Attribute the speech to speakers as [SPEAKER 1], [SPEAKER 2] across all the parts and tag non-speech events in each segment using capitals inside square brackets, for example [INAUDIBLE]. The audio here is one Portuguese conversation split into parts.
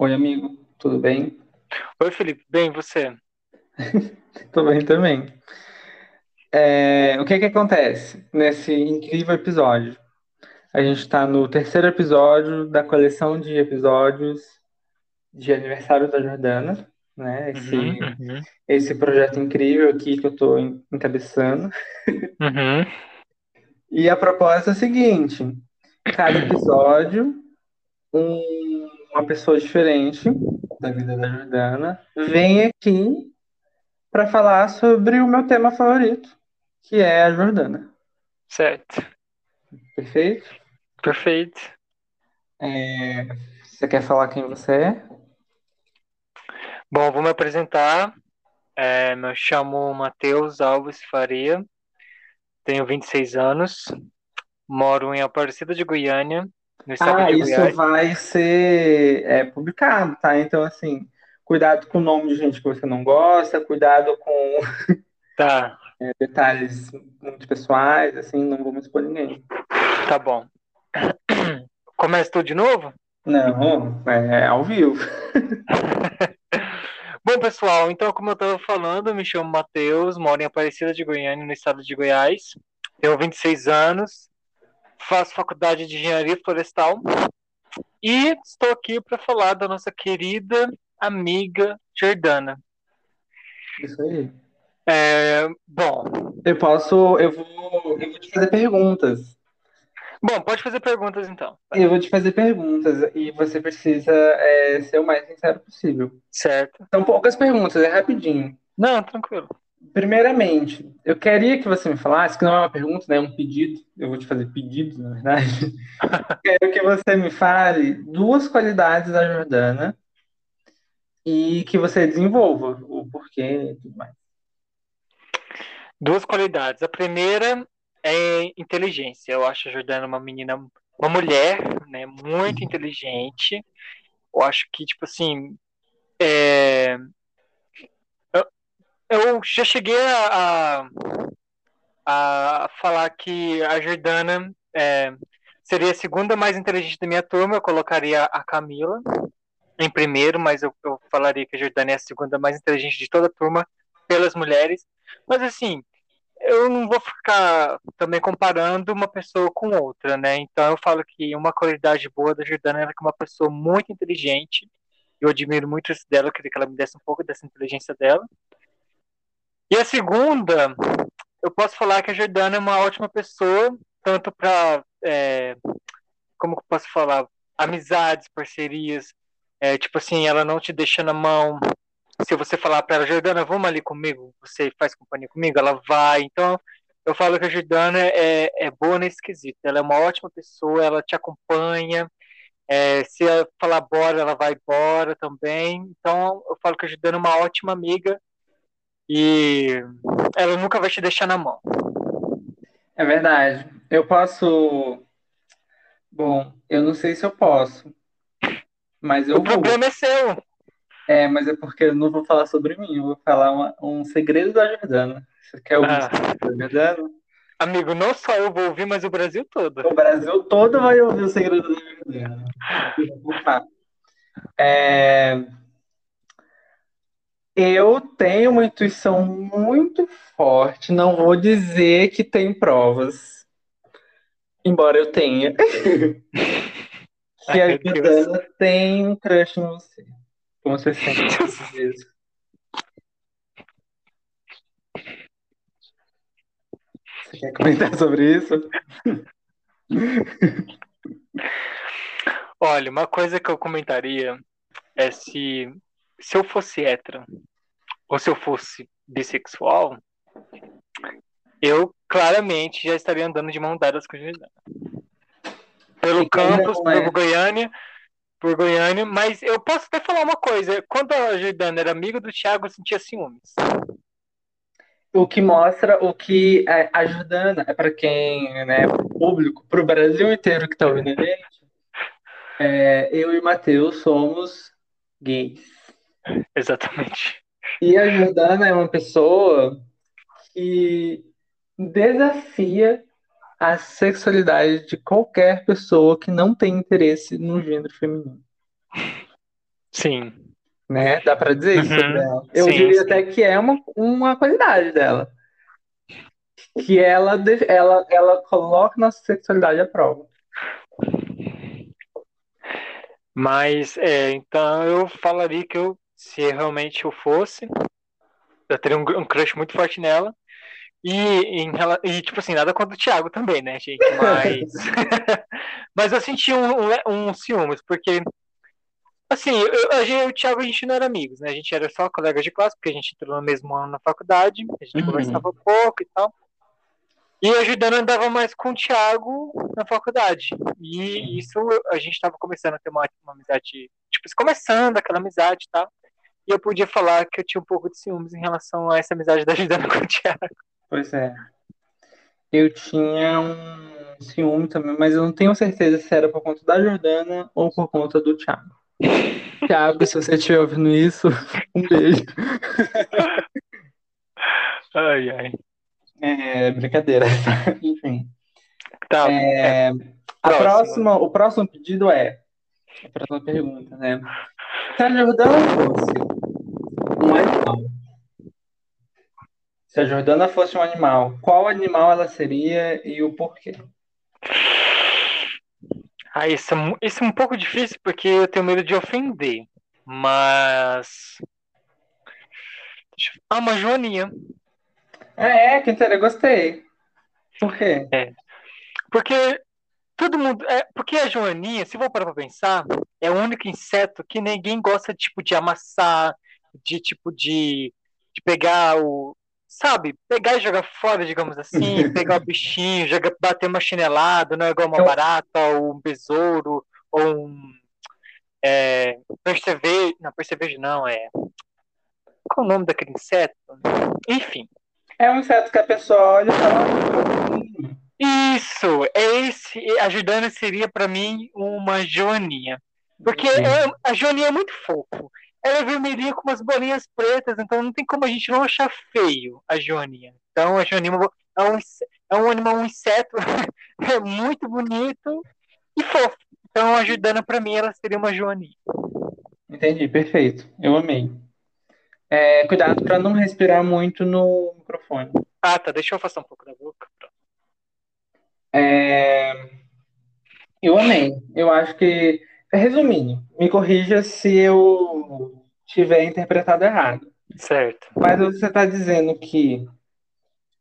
[SPEAKER 1] Oi, amigo, tudo bem?
[SPEAKER 2] Oi, Felipe. Bem, você? [LAUGHS]
[SPEAKER 1] Tô bem também. É, o que que acontece nesse incrível episódio? A gente tá no terceiro episódio da coleção de episódios de aniversário da Jordana, né? Esse,
[SPEAKER 2] Uhum, uhum,
[SPEAKER 1] esse projeto incrível aqui que eu tô en- encabeçando.
[SPEAKER 2] uhum.
[SPEAKER 1] E a proposta é a seguinte: cada episódio, um- uma pessoa diferente da vida da Jordana vem aqui para falar sobre o meu tema favorito, que é a Jordana.
[SPEAKER 2] Certo.
[SPEAKER 1] Perfeito?
[SPEAKER 2] Perfeito.
[SPEAKER 1] É, Você quer falar quem você é?
[SPEAKER 2] Bom, vou me apresentar. É, me chamo Matheus Alves Faria, tenho 26 anos, moro em Aparecida de Goiânia,
[SPEAKER 1] Ah, isso vai ser é, publicado, tá? Então, assim, cuidado com o nome de gente que você não gosta, cuidado com [LAUGHS]
[SPEAKER 2] Tá,
[SPEAKER 1] é, detalhes muito pessoais, assim, não vamos expor ninguém.
[SPEAKER 2] tá bom. Começa tudo de novo?
[SPEAKER 1] Não, é ao vivo. [LAUGHS]
[SPEAKER 2] Bom, pessoal, então, como eu estava falando, me chamo Matheus, moro em Aparecida de Goiânia, no estado de Goiás. Tenho 26 anos, faço faculdade de Engenharia Florestal e estou aqui para falar da nossa querida amiga Jordana.
[SPEAKER 1] Isso aí.
[SPEAKER 2] É, bom,
[SPEAKER 1] Eu posso, eu vou, eu vou te fazer perguntas.
[SPEAKER 2] bom, pode fazer perguntas então.
[SPEAKER 1] Eu vou te fazer perguntas e você precisa é, ser o mais sincero possível.
[SPEAKER 2] Certo?
[SPEAKER 1] São poucas perguntas, é rapidinho.
[SPEAKER 2] Não, tranquilo.
[SPEAKER 1] Primeiramente, eu queria que você me falasse, que não é uma pergunta, né, é um pedido. Eu vou te fazer pedidos, na verdade. [LAUGHS] Quero que você me fale duas qualidades da Jordana e que você desenvolva o porquê e tudo mais.
[SPEAKER 2] Duas qualidades. A primeira é inteligência. Eu acho a Jordana uma menina, uma mulher, né, muito inteligente. Eu acho que, tipo assim, é, eu já cheguei a, a, a falar que a Jordana é, seria a segunda mais inteligente da minha turma. Eu colocaria a Camila em primeiro, mas eu, eu falaria que a Jordana é a segunda mais inteligente de toda a turma pelas mulheres. Mas assim, eu não vou ficar também comparando uma pessoa com outra, né? Então eu falo que uma qualidade boa da Jordana é que é uma pessoa muito inteligente. Eu admiro muito isso dela, queria que ela me desse um pouco dessa inteligência dela. E a segunda, eu posso falar que a Jordana é uma ótima pessoa, tanto para, é, como que eu posso falar, amizades, parcerias, é, tipo assim, ela não te deixa na mão. Se você falar para ela, Jordana, vamos ali comigo, você faz companhia comigo, ela vai. Então, eu falo que a Jordana é, é boa nesse quesito. Ela é uma ótima pessoa, ela te acompanha. É, se ela falar bora, ela vai embora também. Então, eu falo que a Jordana é uma ótima amiga e ela nunca vai te deixar na mão.
[SPEAKER 1] É verdade. Eu posso. Bom, eu não sei se eu posso, mas eu
[SPEAKER 2] O
[SPEAKER 1] vou.
[SPEAKER 2] problema é seu.
[SPEAKER 1] É, mas é porque eu não vou falar sobre mim, eu vou falar uma- um segredo da Jordana. Você quer ouvir o
[SPEAKER 2] Ah,
[SPEAKER 1] segredo da Jordana?
[SPEAKER 2] amigo, não só eu vou ouvir, mas o Brasil todo.
[SPEAKER 1] O Brasil todo vai ouvir o segredo da Jordana. Opa. É, eu tenho uma intuição muito forte, não vou dizer que tem provas, embora eu tenha, [LAUGHS] que a. Jordana tem um crush em você. Como você sente vezes. [LAUGHS] Você quer comentar sobre isso?
[SPEAKER 2] Olha, uma coisa que eu comentaria é se, se eu fosse hétero ou se eu fosse bissexual, eu claramente já estaria andando de mão dadas com a Jordana. Pelo campus,
[SPEAKER 1] é?
[SPEAKER 2] por Goiânia, por Goiânia, mas eu posso até falar uma coisa. Quando a Jordana era amiga do Thiago, eu sentia ciúmes.
[SPEAKER 1] O que mostra o que é, a Jordana é para quem, né, pro público, para o Brasil inteiro que está ouvindo a gente, é, eu e o Matheus somos gays. [LAUGHS]
[SPEAKER 2] Exatamente.
[SPEAKER 1] E a Jordana é uma pessoa que desafia a sexualidade de qualquer pessoa que não tem interesse no gênero feminino.
[SPEAKER 2] Sim.
[SPEAKER 1] Né? Dá pra dizer isso
[SPEAKER 2] Uhum.
[SPEAKER 1] sobre ela. Eu
[SPEAKER 2] Sim,
[SPEAKER 1] diria
[SPEAKER 2] sim.
[SPEAKER 1] até que é uma, uma qualidade dela. Que ela, ela, ela coloca nossa sexualidade à prova.
[SPEAKER 2] Mas, é, então eu falaria que eu, se realmente eu fosse, eu teria um, um crush muito forte nela. E, em, e, tipo assim, nada contra o Thiago também, né, gente? [LAUGHS] Mas, [LAUGHS] mas eu senti um, um, um ciúmes, porque, assim, eu, eu, a gente- o Thiago a gente não era amigos, né? A gente era só colegas de classe, porque a gente entrou no mesmo ano na faculdade, a gente
[SPEAKER 1] Uhum.
[SPEAKER 2] conversava pouco e tal. E a Jordana andava mais com o Thiago na faculdade. E isso a gente estava começando a ter uma, uma amizade, tipo, começando aquela amizade e tal. E eu podia falar que eu tinha um pouco de ciúmes em relação a essa amizade da Jordana [LAUGHS] com o Thiago.
[SPEAKER 1] Pois é. Eu tinha um ciúme também, mas eu não tenho certeza se era por conta da Jordana ou por conta do Thiago. [LAUGHS] Thiago, se você estiver ouvindo isso, [LAUGHS] um beijo.
[SPEAKER 2] Ai, ai.
[SPEAKER 1] É brincadeira. Enfim.
[SPEAKER 2] Tá,
[SPEAKER 1] É, a próxima, o próximo pedido é a próxima pergunta, né? Se a Jordana fosse se a Jordana fosse um animal, qual animal ela seria e o porquê?
[SPEAKER 2] Ah, isso é, isso é um pouco difícil porque eu tenho medo de ofender. Mas. Ah, uma joaninha.
[SPEAKER 1] Ah, é, que interessante, gostei. Por quê?
[SPEAKER 2] Porque todo mundo. É, porque a joaninha, se for parar pra pensar, é o único inseto que ninguém gosta tipo, de amassar, de tipo de, de pegar o. Sabe? Pegar e jogar fora, digamos assim, [LAUGHS] pegar o bichinho, jogar, bater uma chinelada, não é igual uma
[SPEAKER 1] Eu-
[SPEAKER 2] barata, ou um besouro, ou um. É, percevejo. Não, percevejo não, é. Qual é o nome daquele inseto? Enfim.
[SPEAKER 1] É um inseto que a pessoa olha e fala. "Ah, hum,
[SPEAKER 2] Isso, é esse. A Jordana seria pra mim uma joaninha. Porque é- a joaninha é muito fofo. Ela é vermelhinha com umas bolinhas pretas, então não tem como a gente não achar feio a joaninha. Então a joaninha é é um, é um animal, um inseto [LAUGHS] é muito bonito e fofo. Então a Jordana pra mim ela seria uma joaninha.
[SPEAKER 1] Entendi, perfeito. Eu amei. É, cuidado para não respirar muito no microfone.
[SPEAKER 2] Ah, tá. Deixa eu afastar um pouco da boca.
[SPEAKER 1] É, eu amei. Eu acho que, resumindo, me corrija se eu tiver interpretado errado.
[SPEAKER 2] Certo.
[SPEAKER 1] Mas você está dizendo que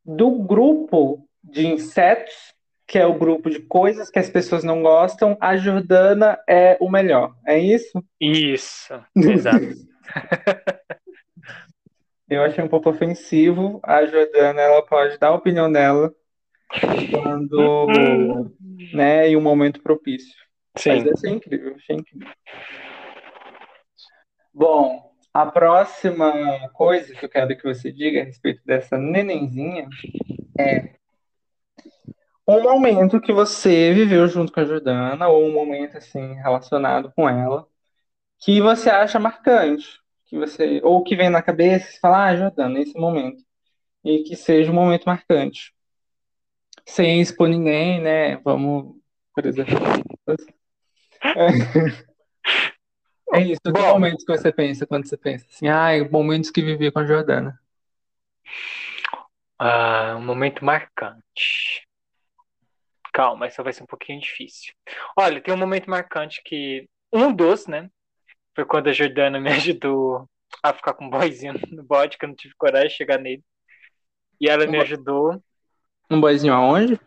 [SPEAKER 1] do grupo de insetos, que é o grupo de coisas que as pessoas não gostam, a Jordana é o melhor. É isso?
[SPEAKER 2] Isso. Exato. [LAUGHS]
[SPEAKER 1] Eu achei um pouco ofensivo. A Jordana, ela pode dar a opinião dela quando, né, em um momento propício. Mas
[SPEAKER 2] Sim.
[SPEAKER 1] eu achei incrível, achei incrível. Bom, a próxima coisa que eu quero que você diga a respeito dessa nenenzinha é um momento que você viveu junto com a Jordana, ou um momento assim relacionado com ela, que você acha marcante, que você, ou que vem na cabeça e fala, ah, Jordana, esse momento. E que seja um momento marcante. Sem expor ninguém, né? Vamos preservar. É isso. Que
[SPEAKER 2] Bom.
[SPEAKER 1] momentos que você pensa quando você pensa assim, ai, momentos que vivi com a Jordana.
[SPEAKER 2] Ah, um momento marcante. Calma, essa vai ser um pouquinho difícil. Olha, tem um momento marcante que. Um dos, né? Foi quando a Jordana me [LAUGHS] ajudou a ficar com um boyzinho no bode, que eu não tive coragem de chegar nele. E ela me
[SPEAKER 1] Um bo-
[SPEAKER 2] ajudou
[SPEAKER 1] Um boizinho aonde?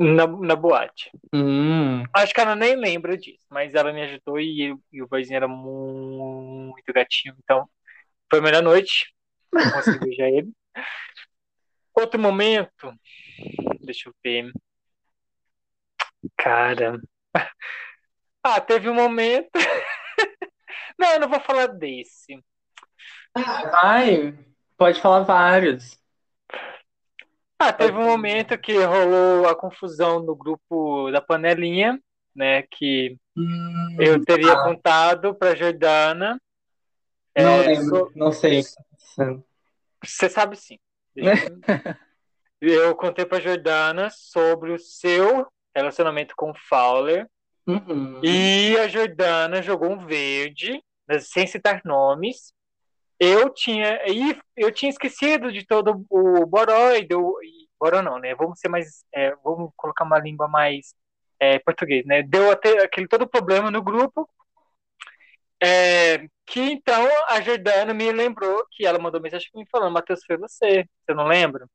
[SPEAKER 2] Na, na boate.
[SPEAKER 1] Hum,
[SPEAKER 2] Acho que ela nem lembra disso, mas ela me ajudou e, e o boyzinho era muito gatinho. Então, foi a melhor noite. Não consegui [LAUGHS] beijar ele. Outro momento. Deixa eu ver. Cara. Ah, teve um momento. [LAUGHS] Não, eu não vou falar desse.
[SPEAKER 1] vai, pode falar vários.
[SPEAKER 2] Ah, teve um momento que rolou a confusão no grupo da panelinha, né? Que
[SPEAKER 1] Hum,
[SPEAKER 2] eu teria
[SPEAKER 1] ah,
[SPEAKER 2] contado pra Jordana.
[SPEAKER 1] não
[SPEAKER 2] É,
[SPEAKER 1] lembro, não sei o que tá acontecendo.
[SPEAKER 2] Você sabe sim. Eu... eu contei pra Jordana sobre o seu relacionamento com o Fowler.
[SPEAKER 1] Uhum.
[SPEAKER 2] E a Jordana jogou um verde sem citar nomes, eu tinha eu tinha esquecido de todo o Borói, do, Boró não, né? Vamos ser mais, é, vamos colocar uma língua mais é, português, né? Deu até aquele todo problema no grupo, é, que então a Jordana me lembrou que ela mandou mensagem me falando, Matheus, foi você, você não lembra?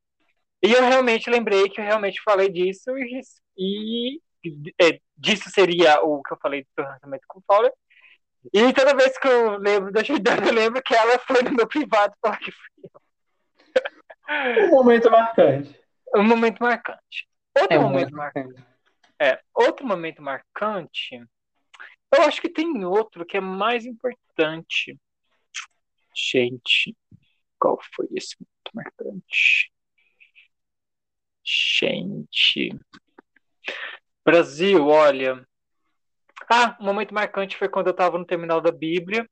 [SPEAKER 2] E eu realmente lembrei que eu realmente falei disso e, e é, disso seria o que eu falei do relacionamento com o Fowler. E toda vez que eu lembro da Jordana, eu lembro que ela foi no meu privado falar que fui
[SPEAKER 1] eu. Um momento marcante.
[SPEAKER 2] Um momento marcante. Outro é momento marcante. É, outro momento marcante. Eu acho que tem outro que é mais importante. Gente, qual foi esse momento marcante? Gente. Brasil, olha. Ah, um momento marcante foi quando eu estava no terminal da Bíblia.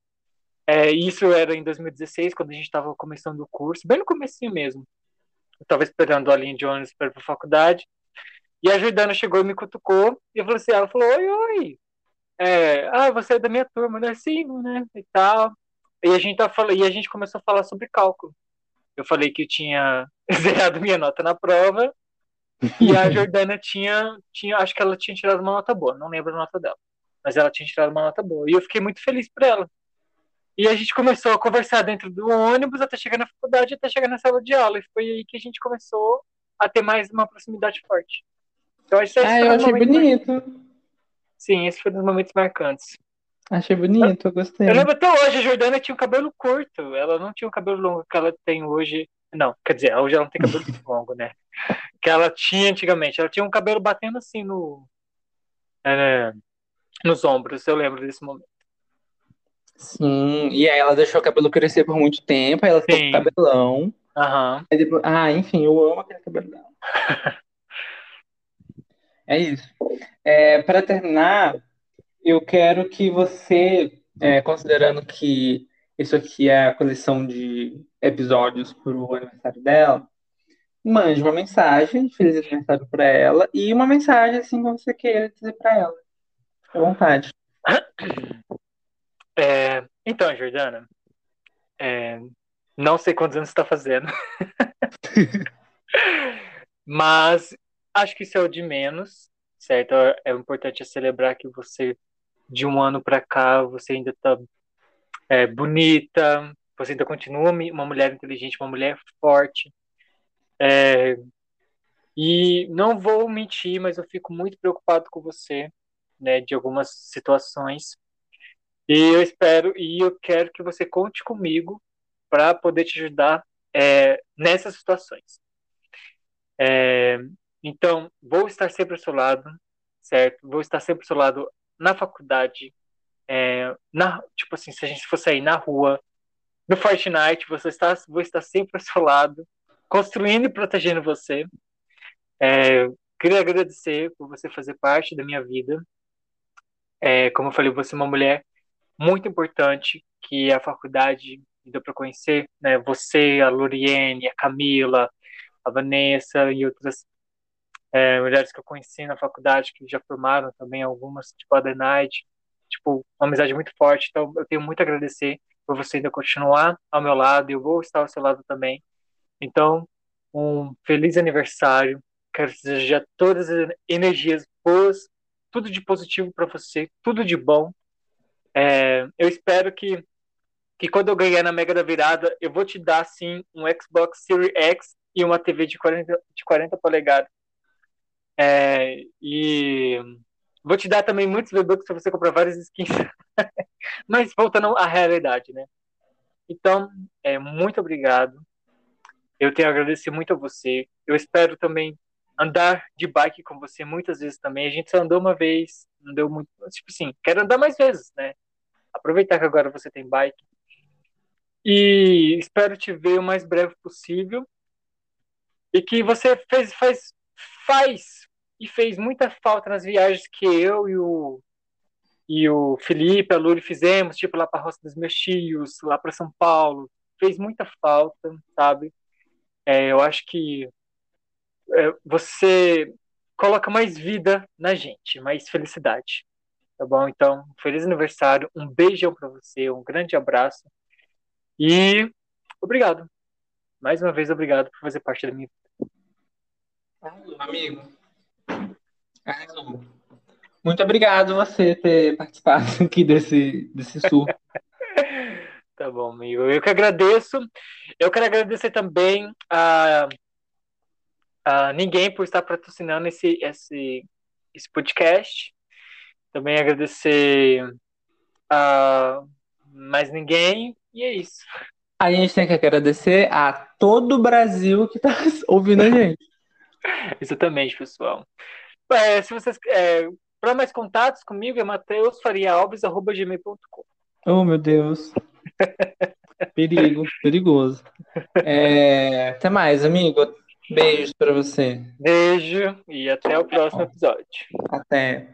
[SPEAKER 2] É, isso era em 2016, quando a gente estava começando o curso, bem no começo mesmo. Eu estava esperando a linha de ônibus para ir para a faculdade. E a Jordana chegou e me cutucou. E eu falei assim, ela falou, oi, oi. É, ah, você é da minha turma, né? Sim, né? E tal. E a gente tá falando, e a gente começou a falar sobre cálculo. Eu falei que eu tinha [LAUGHS] zerado minha nota na prova e a [LAUGHS] Jordana tinha, tinha, acho que ela tinha tirado uma nota boa, não lembro a nota dela, mas ela tinha tirado uma nota boa. E eu fiquei muito feliz por ela. E a gente começou a conversar dentro do ônibus até chegar na faculdade, até chegar na sala de aula. E foi aí que a gente começou a ter mais uma proximidade forte.
[SPEAKER 1] Então, esse ah, eu achei bonito.
[SPEAKER 2] Sim, esse foi um dos momentos marcantes.
[SPEAKER 1] Achei bonito, eu gostei.
[SPEAKER 2] Eu lembro até hoje, a Jordana tinha um cabelo curto. Ela não tinha o cabelo longo que ela tem hoje. Não, quer dizer, hoje ela não tem cabelo [LAUGHS] longo, né? Que ela tinha antigamente. Ela tinha um cabelo batendo assim no. É, nos ombros, eu lembro desse momento.
[SPEAKER 1] Sim, e aí ela deixou o cabelo crescer por muito tempo, aí ela ficou Sim. com cabelão.
[SPEAKER 2] Uhum.
[SPEAKER 1] Depois... Ah, enfim, eu amo aquele cabelão. [LAUGHS] é isso. É, para terminar, eu quero que você, é, considerando que isso aqui é a coleção de episódios para o aniversário dela, mande uma mensagem de feliz aniversário para ela e uma mensagem assim que você queira dizer para ela. À vontade.
[SPEAKER 2] É, então, Jordana, é, não sei quantos anos você está fazendo, [LAUGHS] mas acho que isso é o de menos, certo? É importante celebrar que você, de um ano para cá, você ainda está é, bonita, você ainda continua uma mulher inteligente, uma mulher forte. É, e não vou mentir, mas eu fico muito preocupado com você, né, de algumas situações. E eu espero e eu quero que você conte comigo para poder te ajudar é, nessas situações. É, então, vou estar sempre ao seu lado, certo? Vou estar sempre ao seu lado na faculdade, é, na, tipo assim, se a gente for sair na rua, no Fortnite, você está, vou estar sempre ao seu lado, construindo e protegendo você. É, queria agradecer por você fazer parte da minha vida. É, como eu falei, você é uma mulher muito importante que a faculdade me deu para conhecer, né? Você, a Loriene, a Camila, a Vanessa e outras é, mulheres que eu conheci na faculdade que já formaram também algumas, tipo a Night, tipo, uma amizade muito forte. Então, eu tenho muito a agradecer por você ainda continuar ao meu lado e eu vou estar ao seu lado também. Então, um feliz aniversário. Quero desejar todas as energias boas, tudo de positivo para você, tudo de bom é, eu espero que, que quando eu ganhar na Mega da Virada, eu vou te dar, sim, um Xbox Series X e uma TV de 40, de 40 polegadas. É, e vou te dar também muitos V-Bucks para você comprar várias skins. [LAUGHS] Mas voltando à realidade, né? Então, é, muito obrigado. Eu tenho a agradecer muito a você. Eu espero também andar de bike com você muitas vezes também. A gente só andou uma vez, não deu muito. Tipo assim, quero andar mais vezes, né? Aproveitar que agora você tem bike. E espero te ver o mais breve possível. E que você fez, faz, faz e fez muita falta nas viagens que eu e o, e o Felipe, a Luri fizemos, tipo lá para a Roça dos Meus Tios, lá para São Paulo. Fez muita falta, sabe? É, eu acho que você coloca mais vida na gente, mais felicidade. Tá bom? Então, feliz aniversário, um beijão para você, um grande abraço e obrigado. Mais uma vez, obrigado por fazer parte da minha vida.
[SPEAKER 1] amigo. Muito obrigado você ter participado aqui desse, desse surto. [LAUGHS]
[SPEAKER 2] tá bom, amigo. Eu que agradeço. Eu quero agradecer também a, a ninguém por estar patrocinando esse, esse, esse podcast. Também agradecer a mais ninguém. E é isso.
[SPEAKER 1] A gente tem que agradecer a todo o Brasil que está [LAUGHS] ouvindo a gente. [LAUGHS]
[SPEAKER 2] Exatamente, pessoal. É, se vocês é, para mais contatos comigo é mateusfariaalves.gmail.com.
[SPEAKER 1] Oh, meu Deus. [LAUGHS] Perigo, perigoso. É, até mais, amigo. Beijos para você.
[SPEAKER 2] Beijo e até o próximo episódio.
[SPEAKER 1] Até.